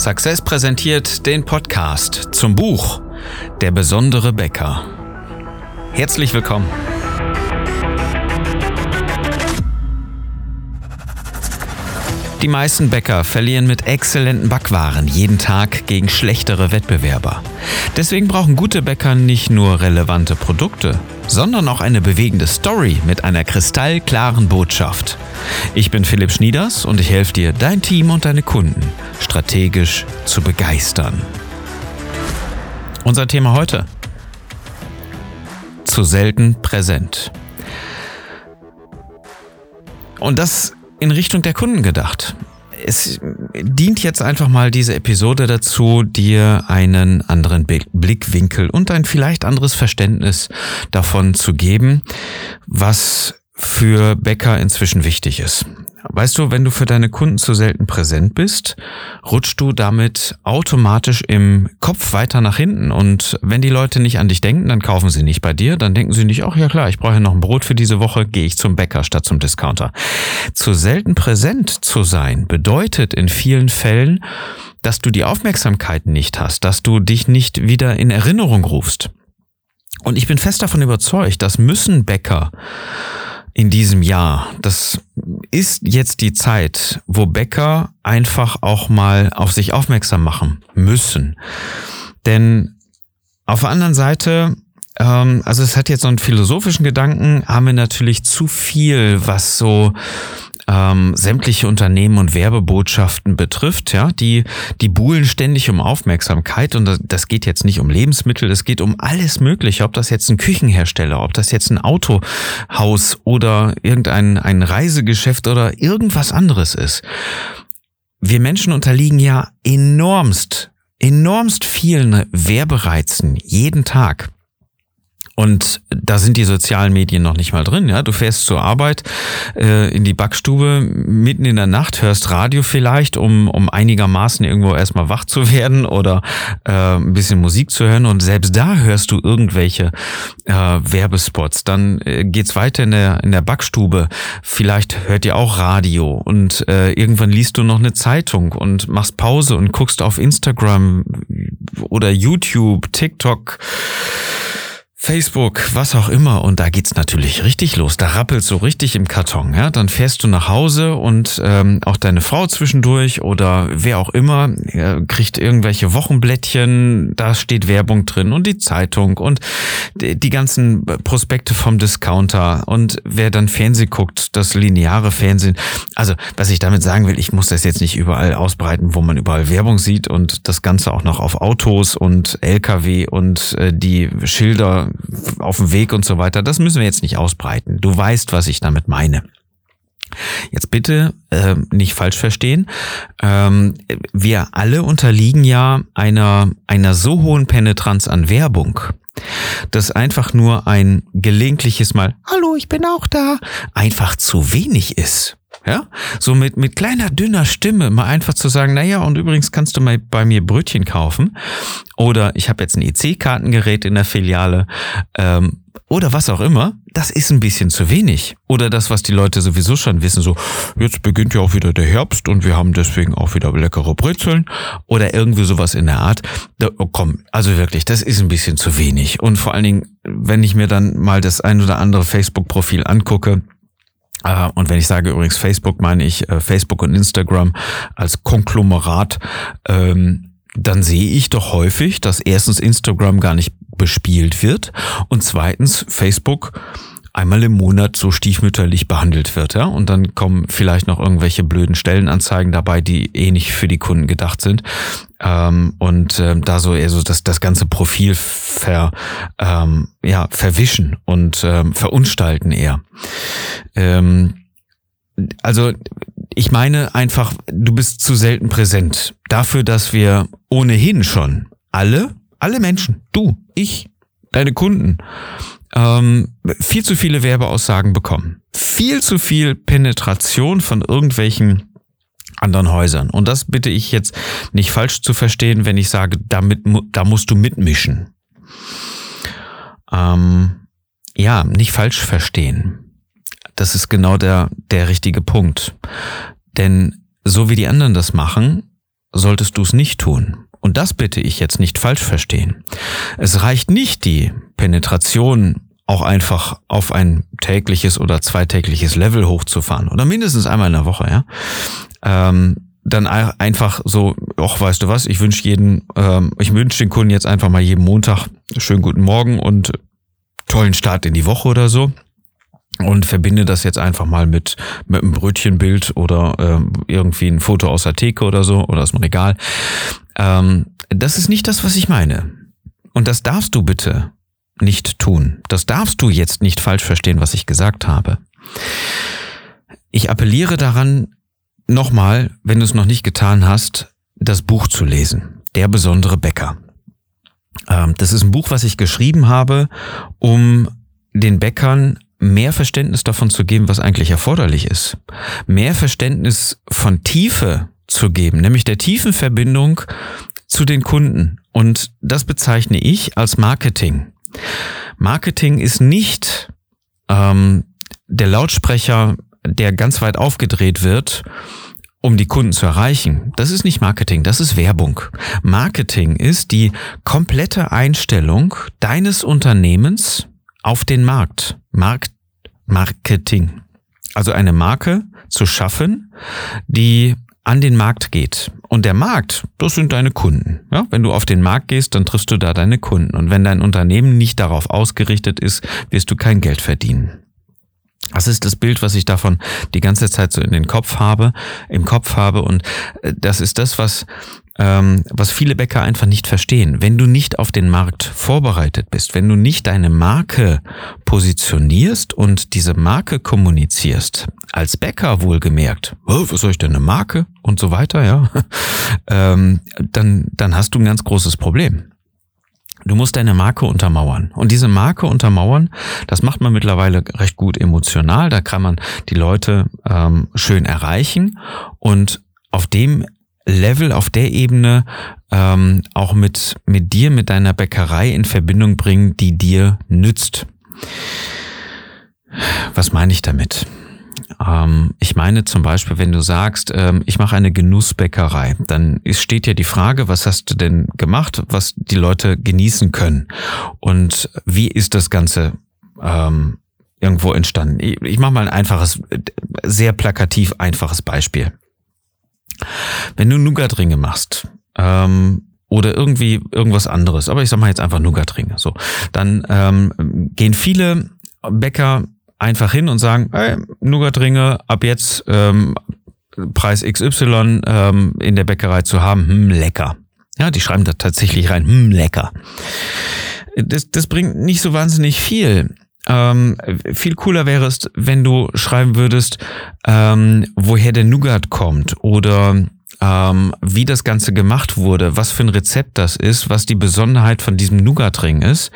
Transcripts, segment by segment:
Success präsentiert den Podcast zum Buch Der besondere Bäcker. Herzlich willkommen. Die meisten Bäcker verlieren mit exzellenten Backwaren jeden Tag gegen schlechtere Wettbewerber. Deswegen brauchen gute Bäcker nicht nur relevante Produkte, sondern auch eine bewegende Story mit einer kristallklaren Botschaft. Ich bin Philipp Schnieders und ich helfe dir, dein Team und deine Kunden strategisch zu begeistern. Unser Thema heute. Zu selten präsent. Und das in Richtung der Kunden gedacht. Es dient jetzt einfach mal diese Episode dazu, dir einen anderen Blickwinkel und ein vielleicht anderes Verständnis davon zu geben, was für Bäcker inzwischen wichtig ist. Weißt du, wenn du für deine Kunden zu selten präsent bist, rutschst du damit automatisch im Kopf weiter nach hinten. Und wenn die Leute nicht an dich denken, dann kaufen sie nicht bei dir. Dann denken sie nicht, ach ja klar, ich brauche ja noch ein Brot für diese Woche, gehe ich zum Bäcker statt zum Discounter. Zu selten präsent zu sein bedeutet in vielen Fällen, dass du die Aufmerksamkeit nicht hast, dass du dich nicht wieder in Erinnerung rufst. Und ich bin fest davon überzeugt, dass müssen Bäcker in diesem Jahr. Das ist jetzt die Zeit, wo Bäcker einfach auch mal auf sich aufmerksam machen müssen. Denn auf der anderen Seite, ähm, also es hat jetzt so einen philosophischen Gedanken, haben wir natürlich zu viel, was so ähm, sämtliche Unternehmen und Werbebotschaften betrifft, ja, die, die buhlen ständig um Aufmerksamkeit und das, das geht jetzt nicht um Lebensmittel, es geht um alles Mögliche, ob das jetzt ein Küchenhersteller, ob das jetzt ein Autohaus oder irgendein ein Reisegeschäft oder irgendwas anderes ist. Wir Menschen unterliegen ja enormst, enormst vielen Werbereizen jeden Tag. Und da sind die sozialen Medien noch nicht mal drin. Ja, du fährst zur Arbeit äh, in die Backstube mitten in der Nacht, hörst Radio vielleicht, um um einigermaßen irgendwo erstmal wach zu werden oder äh, ein bisschen Musik zu hören. Und selbst da hörst du irgendwelche äh, Werbespots. Dann äh, geht's weiter in der in der Backstube. Vielleicht hört ihr auch Radio und äh, irgendwann liest du noch eine Zeitung und machst Pause und guckst auf Instagram oder YouTube, TikTok Facebook, was auch immer. Und da geht's natürlich richtig los. Da rappelt so richtig im Karton. Ja? Dann fährst du nach Hause und ähm, auch deine Frau zwischendurch oder wer auch immer äh, kriegt irgendwelche Wochenblättchen. Da steht Werbung drin und die Zeitung und die, die ganzen Prospekte vom Discounter. Und wer dann Fernsehen guckt, das lineare Fernsehen. Also, was ich damit sagen will, ich muss das jetzt nicht überall ausbreiten, wo man überall Werbung sieht und das Ganze auch noch auf Autos und LKW und äh, die Schilder auf dem Weg und so weiter. Das müssen wir jetzt nicht ausbreiten. Du weißt, was ich damit meine. Jetzt bitte äh, nicht falsch verstehen. Ähm, wir alle unterliegen ja einer, einer so hohen Penetranz an Werbung, dass einfach nur ein gelegentliches Mal, hallo, ich bin auch da, einfach zu wenig ist. Ja, so mit, mit kleiner, dünner Stimme mal einfach zu sagen, naja, und übrigens kannst du mal bei mir Brötchen kaufen. Oder ich habe jetzt ein EC-Kartengerät in der Filiale. Ähm, oder was auch immer, das ist ein bisschen zu wenig. Oder das, was die Leute sowieso schon wissen, so, jetzt beginnt ja auch wieder der Herbst und wir haben deswegen auch wieder leckere Brezeln oder irgendwie sowas in der Art. Da, oh, komm, also wirklich, das ist ein bisschen zu wenig. Und vor allen Dingen, wenn ich mir dann mal das ein oder andere Facebook-Profil angucke, und wenn ich sage übrigens Facebook, meine ich äh, Facebook und Instagram als Konglomerat, ähm, dann sehe ich doch häufig, dass erstens Instagram gar nicht bespielt wird und zweitens Facebook einmal im Monat so stiefmütterlich behandelt wird, ja. Und dann kommen vielleicht noch irgendwelche blöden Stellenanzeigen dabei, die eh nicht für die Kunden gedacht sind. Ähm, und ähm, da so eher so das, das ganze Profil ver, ähm, ja, verwischen und ähm, verunstalten eher. Ähm, also ich meine einfach, du bist zu selten präsent. Dafür, dass wir ohnehin schon alle, alle Menschen, du, ich, deine Kunden, ähm, viel zu viele Werbeaussagen bekommen. Viel zu viel Penetration von irgendwelchen anderen Häusern. Und das bitte ich jetzt nicht falsch zu verstehen, wenn ich sage, damit, da musst du mitmischen. Ähm, ja, nicht falsch verstehen. Das ist genau der, der richtige Punkt. Denn so wie die anderen das machen, solltest du es nicht tun. Und das bitte ich jetzt nicht falsch verstehen. Es reicht nicht die Penetration auch einfach auf ein tägliches oder zweitägliches Level hochzufahren oder mindestens einmal in der Woche, ja. Ähm, dann einfach so, ach, weißt du was, ich wünsche jeden, ähm, ich wünsche den Kunden jetzt einfach mal jeden Montag schönen guten Morgen und tollen Start in die Woche oder so und verbinde das jetzt einfach mal mit, mit einem Brötchenbild oder ähm, irgendwie ein Foto aus der Theke oder so oder aus dem Regal. Ähm, das ist nicht das, was ich meine. Und das darfst du bitte nicht tun. Das darfst du jetzt nicht falsch verstehen, was ich gesagt habe. Ich appelliere daran, nochmal, wenn du es noch nicht getan hast, das Buch zu lesen. Der besondere Bäcker. Ähm, das ist ein Buch, was ich geschrieben habe, um den Bäckern mehr Verständnis davon zu geben, was eigentlich erforderlich ist. Mehr Verständnis von Tiefe zu geben, nämlich der tiefen Verbindung zu den Kunden. Und das bezeichne ich als Marketing. Marketing ist nicht ähm, der Lautsprecher, der ganz weit aufgedreht wird, um die Kunden zu erreichen. Das ist nicht Marketing, das ist Werbung. Marketing ist die komplette Einstellung deines Unternehmens auf den Markt. Markt Marketing. Also eine Marke zu schaffen, die an den Markt geht. Und der Markt, das sind deine Kunden. Ja, wenn du auf den Markt gehst, dann triffst du da deine Kunden. Und wenn dein Unternehmen nicht darauf ausgerichtet ist, wirst du kein Geld verdienen. Das ist das Bild, was ich davon die ganze Zeit so in den Kopf habe, im Kopf habe. Und äh, das ist das, was was viele Bäcker einfach nicht verstehen. Wenn du nicht auf den Markt vorbereitet bist, wenn du nicht deine Marke positionierst und diese Marke kommunizierst, als Bäcker wohlgemerkt, oh, was soll ich denn eine Marke und so weiter, ja, ähm, dann, dann hast du ein ganz großes Problem. Du musst deine Marke untermauern. Und diese Marke untermauern, das macht man mittlerweile recht gut emotional. Da kann man die Leute ähm, schön erreichen. Und auf dem Level, auf der Ebene ähm, auch mit, mit dir, mit deiner Bäckerei in Verbindung bringen, die dir nützt. Was meine ich damit? Ähm, ich meine zum Beispiel, wenn du sagst, ähm, ich mache eine Genussbäckerei, dann steht ja die Frage, was hast du denn gemacht, was die Leute genießen können? Und wie ist das Ganze ähm, irgendwo entstanden? Ich, ich mache mal ein einfaches, sehr plakativ einfaches Beispiel. Wenn du Nougatringe machst, ähm, oder irgendwie irgendwas anderes, aber ich sag mal jetzt einfach Nougatringe, so, dann ähm, gehen viele Bäcker einfach hin und sagen, hey, Nougatringe ab jetzt ähm, Preis XY ähm, in der Bäckerei zu haben, hm, lecker. Ja, die schreiben da tatsächlich rein, hm, lecker. Das, das bringt nicht so wahnsinnig viel. Ähm, viel cooler wäre es, wenn du schreiben würdest, ähm, woher der Nougat kommt oder ähm, wie das Ganze gemacht wurde, was für ein Rezept das ist, was die Besonderheit von diesem Nougatring ist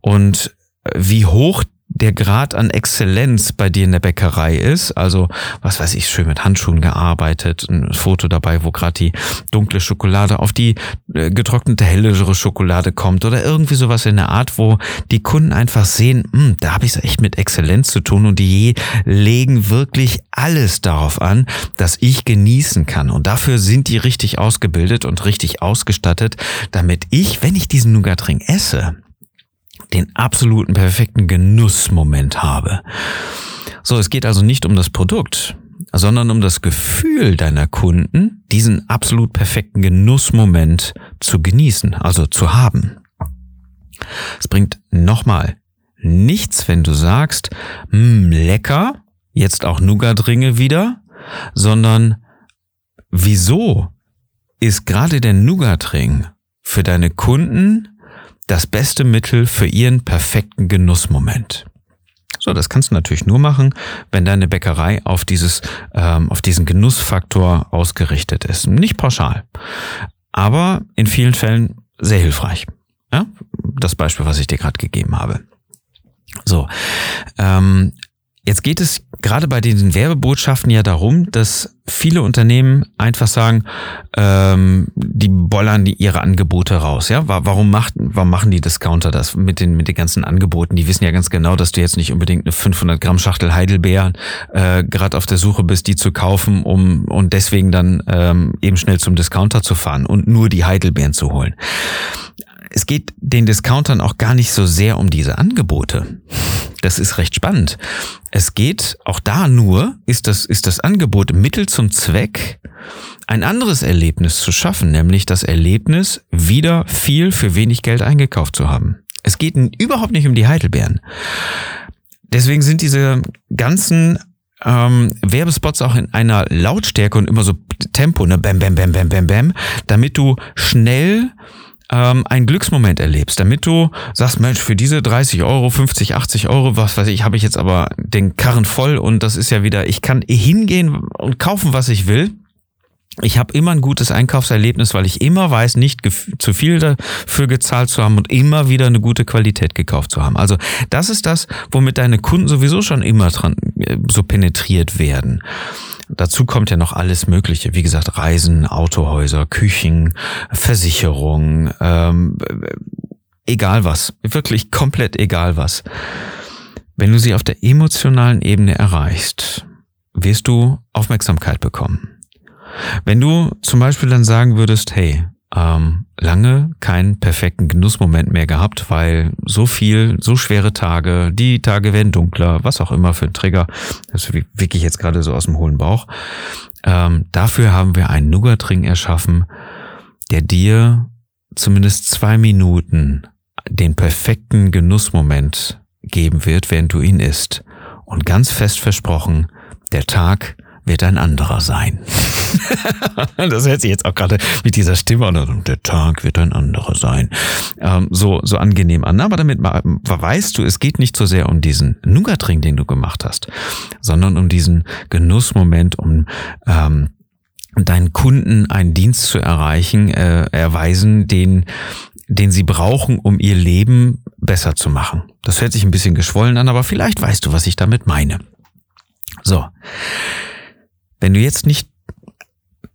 und wie hoch der Grad an Exzellenz bei dir in der Bäckerei ist. Also, was weiß ich, schön mit Handschuhen gearbeitet, ein Foto dabei, wo gerade die dunkle Schokolade auf die äh, getrocknete hellere Schokolade kommt oder irgendwie sowas in der Art, wo die Kunden einfach sehen, hm, da habe ich es echt mit Exzellenz zu tun und die legen wirklich alles darauf an, dass ich genießen kann. Und dafür sind die richtig ausgebildet und richtig ausgestattet, damit ich, wenn ich diesen Nougatring esse, den absoluten perfekten Genussmoment habe. So, es geht also nicht um das Produkt, sondern um das Gefühl deiner Kunden, diesen absolut perfekten Genussmoment zu genießen, also zu haben. Es bringt nochmal nichts, wenn du sagst, hm, lecker, jetzt auch Nougat-Ringe wieder, sondern wieso ist gerade der Nougat-Ring für deine Kunden das beste Mittel für ihren perfekten Genussmoment. So, das kannst du natürlich nur machen, wenn deine Bäckerei auf dieses, ähm, auf diesen Genussfaktor ausgerichtet ist. Nicht pauschal, aber in vielen Fällen sehr hilfreich. Ja, das Beispiel, was ich dir gerade gegeben habe. So, ähm, Jetzt geht es gerade bei diesen Werbebotschaften ja darum, dass viele Unternehmen einfach sagen, ähm, die bollern die ihre Angebote raus. Ja, warum macht, warum machen die Discounter das mit den mit den ganzen Angeboten? Die wissen ja ganz genau, dass du jetzt nicht unbedingt eine 500 Gramm Schachtel Heidelbeeren äh, gerade auf der Suche bist, die zu kaufen, um und deswegen dann ähm, eben schnell zum Discounter zu fahren und nur die Heidelbeeren zu holen es geht den Discountern auch gar nicht so sehr um diese Angebote. Das ist recht spannend. Es geht auch da nur, ist das, ist das Angebot Mittel zum Zweck, ein anderes Erlebnis zu schaffen, nämlich das Erlebnis, wieder viel für wenig Geld eingekauft zu haben. Es geht überhaupt nicht um die Heidelbeeren. Deswegen sind diese ganzen ähm, Werbespots auch in einer Lautstärke und immer so Tempo, ne, bam, bam, bam, bam, bam, bam, damit du schnell ähm, einen Glücksmoment erlebst, damit du sagst, Mensch, für diese 30 Euro, 50, 80 Euro, was weiß ich, habe ich jetzt aber den Karren voll und das ist ja wieder, ich kann hingehen und kaufen, was ich will. Ich habe immer ein gutes Einkaufserlebnis, weil ich immer weiß, nicht zu viel dafür gezahlt zu haben und immer wieder eine gute Qualität gekauft zu haben. Also das ist das, womit deine Kunden sowieso schon immer dran, äh, so penetriert werden. Dazu kommt ja noch alles Mögliche. Wie gesagt, Reisen, Autohäuser, Küchen, Versicherung, ähm, egal was. Wirklich komplett egal was. Wenn du sie auf der emotionalen Ebene erreichst, wirst du Aufmerksamkeit bekommen. Wenn du zum Beispiel dann sagen würdest, hey, ähm, lange keinen perfekten Genussmoment mehr gehabt, weil so viel, so schwere Tage, die Tage werden dunkler, was auch immer für ein Trigger, das wirklich jetzt gerade so aus dem hohlen Bauch. Ähm, dafür haben wir einen Nougatring erschaffen, der dir zumindest zwei Minuten den perfekten Genussmoment geben wird, während du ihn isst. Und ganz fest versprochen, der Tag wird ein anderer sein. das hört sich jetzt auch gerade mit dieser Stimme an. Der Tag wird ein anderer sein. Ähm, so, so angenehm an. Aber damit weißt du, es geht nicht so sehr um diesen Nougatring, den du gemacht hast, sondern um diesen Genussmoment, um ähm, deinen Kunden einen Dienst zu erreichen, äh, erweisen, den den sie brauchen, um ihr Leben besser zu machen. Das hört sich ein bisschen geschwollen an, aber vielleicht weißt du, was ich damit meine. So. Wenn du jetzt nicht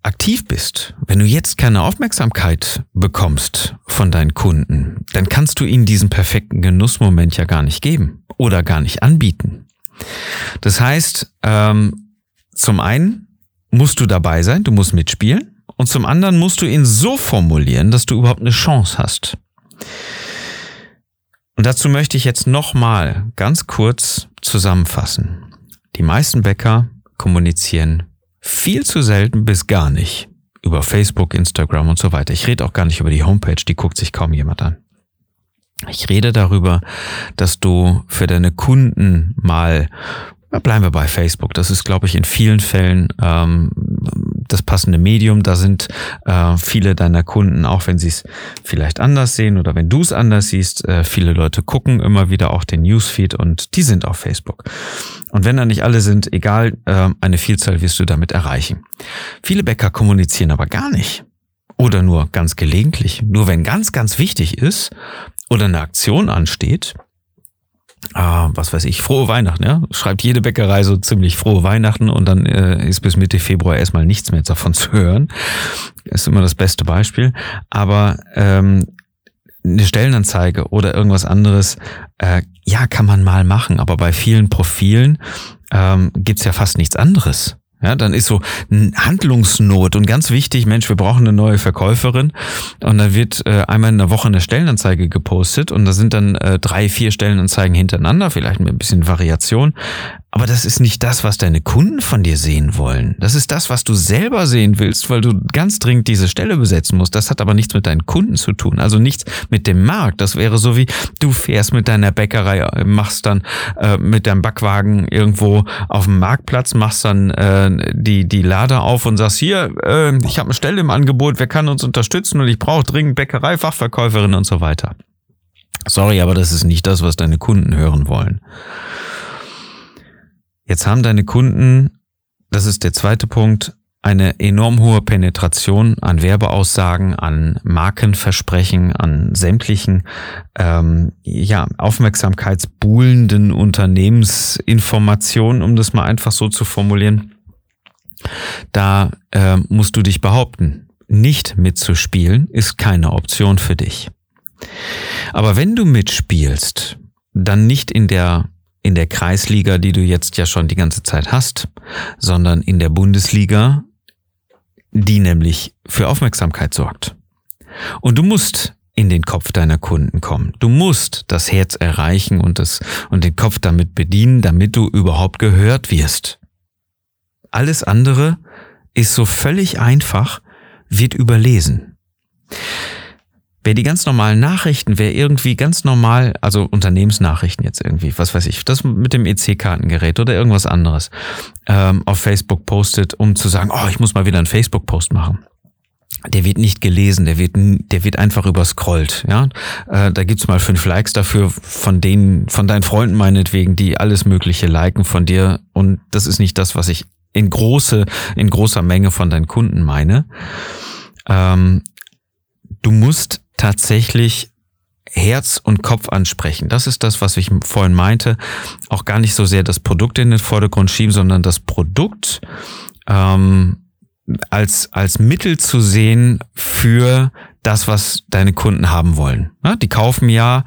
aktiv bist, wenn du jetzt keine Aufmerksamkeit bekommst von deinen Kunden, dann kannst du ihnen diesen perfekten Genussmoment ja gar nicht geben oder gar nicht anbieten. Das heißt, ähm, zum einen musst du dabei sein, du musst mitspielen und zum anderen musst du ihn so formulieren, dass du überhaupt eine Chance hast. Und dazu möchte ich jetzt nochmal ganz kurz zusammenfassen. Die meisten Bäcker kommunizieren viel zu selten bis gar nicht über Facebook, Instagram und so weiter. Ich rede auch gar nicht über die Homepage, die guckt sich kaum jemand an. Ich rede darüber, dass du für deine Kunden mal, bleiben wir bei Facebook, das ist, glaube ich, in vielen Fällen ähm, das passende Medium. Da sind äh, viele deiner Kunden, auch wenn sie es vielleicht anders sehen oder wenn du es anders siehst, äh, viele Leute gucken immer wieder auch den Newsfeed und die sind auf Facebook. Und wenn da nicht alle sind, egal, äh, eine Vielzahl wirst du damit erreichen. Viele Bäcker kommunizieren aber gar nicht. Oder nur ganz gelegentlich. Nur wenn ganz, ganz wichtig ist oder eine Aktion ansteht, ah, was weiß ich, frohe Weihnachten, ja. Schreibt jede Bäckerei so ziemlich frohe Weihnachten und dann äh, ist bis Mitte Februar erstmal nichts mehr davon zu hören. Ist immer das beste Beispiel. Aber ähm, eine Stellenanzeige oder irgendwas anderes, äh, ja, kann man mal machen, aber bei vielen Profilen ähm, gibt's ja fast nichts anderes. Ja, dann ist so Handlungsnot und ganz wichtig, Mensch, wir brauchen eine neue Verkäuferin. Und dann wird äh, einmal in der Woche eine Stellenanzeige gepostet und da sind dann äh, drei, vier Stellenanzeigen hintereinander, vielleicht mit ein bisschen Variation. Aber das ist nicht das, was deine Kunden von dir sehen wollen. Das ist das, was du selber sehen willst, weil du ganz dringend diese Stelle besetzen musst. Das hat aber nichts mit deinen Kunden zu tun. Also nichts mit dem Markt. Das wäre so wie du fährst mit deiner Bäckerei, machst dann äh, mit deinem Backwagen irgendwo auf dem Marktplatz, machst dann äh, die, die Lader auf und sagst, hier, äh, ich habe eine Stelle im Angebot, wer kann uns unterstützen und ich brauche dringend Bäckerei, Fachverkäuferin und so weiter. Sorry, aber das ist nicht das, was deine Kunden hören wollen. Jetzt haben deine Kunden, das ist der zweite Punkt, eine enorm hohe Penetration an Werbeaussagen, an Markenversprechen, an sämtlichen ähm, ja, aufmerksamkeitsbuhlenden Unternehmensinformationen, um das mal einfach so zu formulieren. Da äh, musst du dich behaupten. Nicht mitzuspielen ist keine Option für dich. Aber wenn du mitspielst, dann nicht in der in der Kreisliga, die du jetzt ja schon die ganze Zeit hast, sondern in der Bundesliga, die nämlich für Aufmerksamkeit sorgt. Und du musst in den Kopf deiner Kunden kommen. Du musst das Herz erreichen und, das, und den Kopf damit bedienen, damit du überhaupt gehört wirst. Alles andere ist so völlig einfach, wird überlesen. Wer die ganz normalen Nachrichten, wer irgendwie ganz normal, also Unternehmensnachrichten jetzt irgendwie, was weiß ich, das mit dem EC-Kartengerät oder irgendwas anderes, ähm, auf Facebook postet, um zu sagen, oh, ich muss mal wieder einen Facebook-Post machen der wird nicht gelesen, der wird, der wird einfach überscrollt. Ja, äh, da gibt's mal fünf Likes dafür von denen, von deinen Freunden meinetwegen, die alles Mögliche liken von dir. Und das ist nicht das, was ich in große, in großer Menge von deinen Kunden meine. Ähm, du musst tatsächlich Herz und Kopf ansprechen. Das ist das, was ich vorhin meinte. Auch gar nicht so sehr das Produkt in den Vordergrund schieben, sondern das Produkt ähm, als, als Mittel zu sehen für das, was deine Kunden haben wollen. Die kaufen ja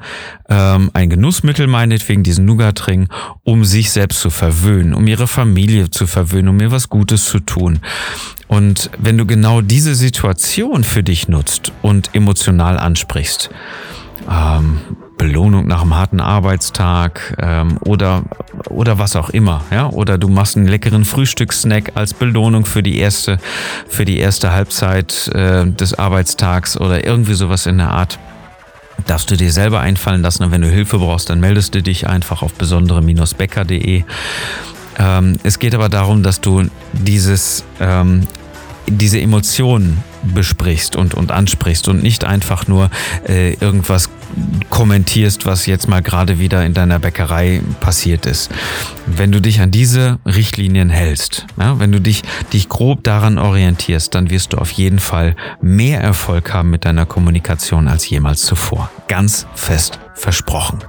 ähm, ein Genussmittel, meinetwegen diesen Nougat-Ring, um sich selbst zu verwöhnen, um ihre Familie zu verwöhnen, um mir was Gutes zu tun. Und wenn du genau diese Situation für dich nutzt und emotional ansprichst, ähm, Belohnung nach einem harten Arbeitstag ähm, oder oder was auch immer, ja, oder du machst einen leckeren Frühstückssnack als Belohnung für die erste für die erste Halbzeit äh, des Arbeitstags oder irgendwie sowas in der Art. Darfst du dir selber einfallen lassen und wenn du Hilfe brauchst, dann meldest du dich einfach auf besondere-becker.de. Ähm, es geht aber darum, dass du dieses ähm, diese Emotionen besprichst und, und ansprichst und nicht einfach nur äh, irgendwas kommentierst, was jetzt mal gerade wieder in deiner Bäckerei passiert ist. Wenn du dich an diese Richtlinien hältst, ja, wenn du dich, dich grob daran orientierst, dann wirst du auf jeden Fall mehr Erfolg haben mit deiner Kommunikation als jemals zuvor. Ganz fest versprochen.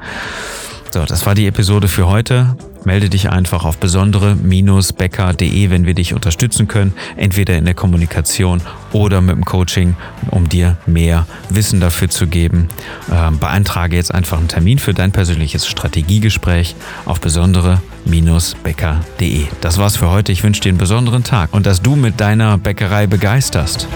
So, das war die Episode für heute. Melde dich einfach auf besondere-becker.de, wenn wir dich unterstützen können, entweder in der Kommunikation oder mit dem Coaching, um dir mehr Wissen dafür zu geben. Ähm, beantrage jetzt einfach einen Termin für dein persönliches Strategiegespräch auf besondere-becker.de. Das war's für heute. Ich wünsche dir einen besonderen Tag und dass du mit deiner Bäckerei begeisterst.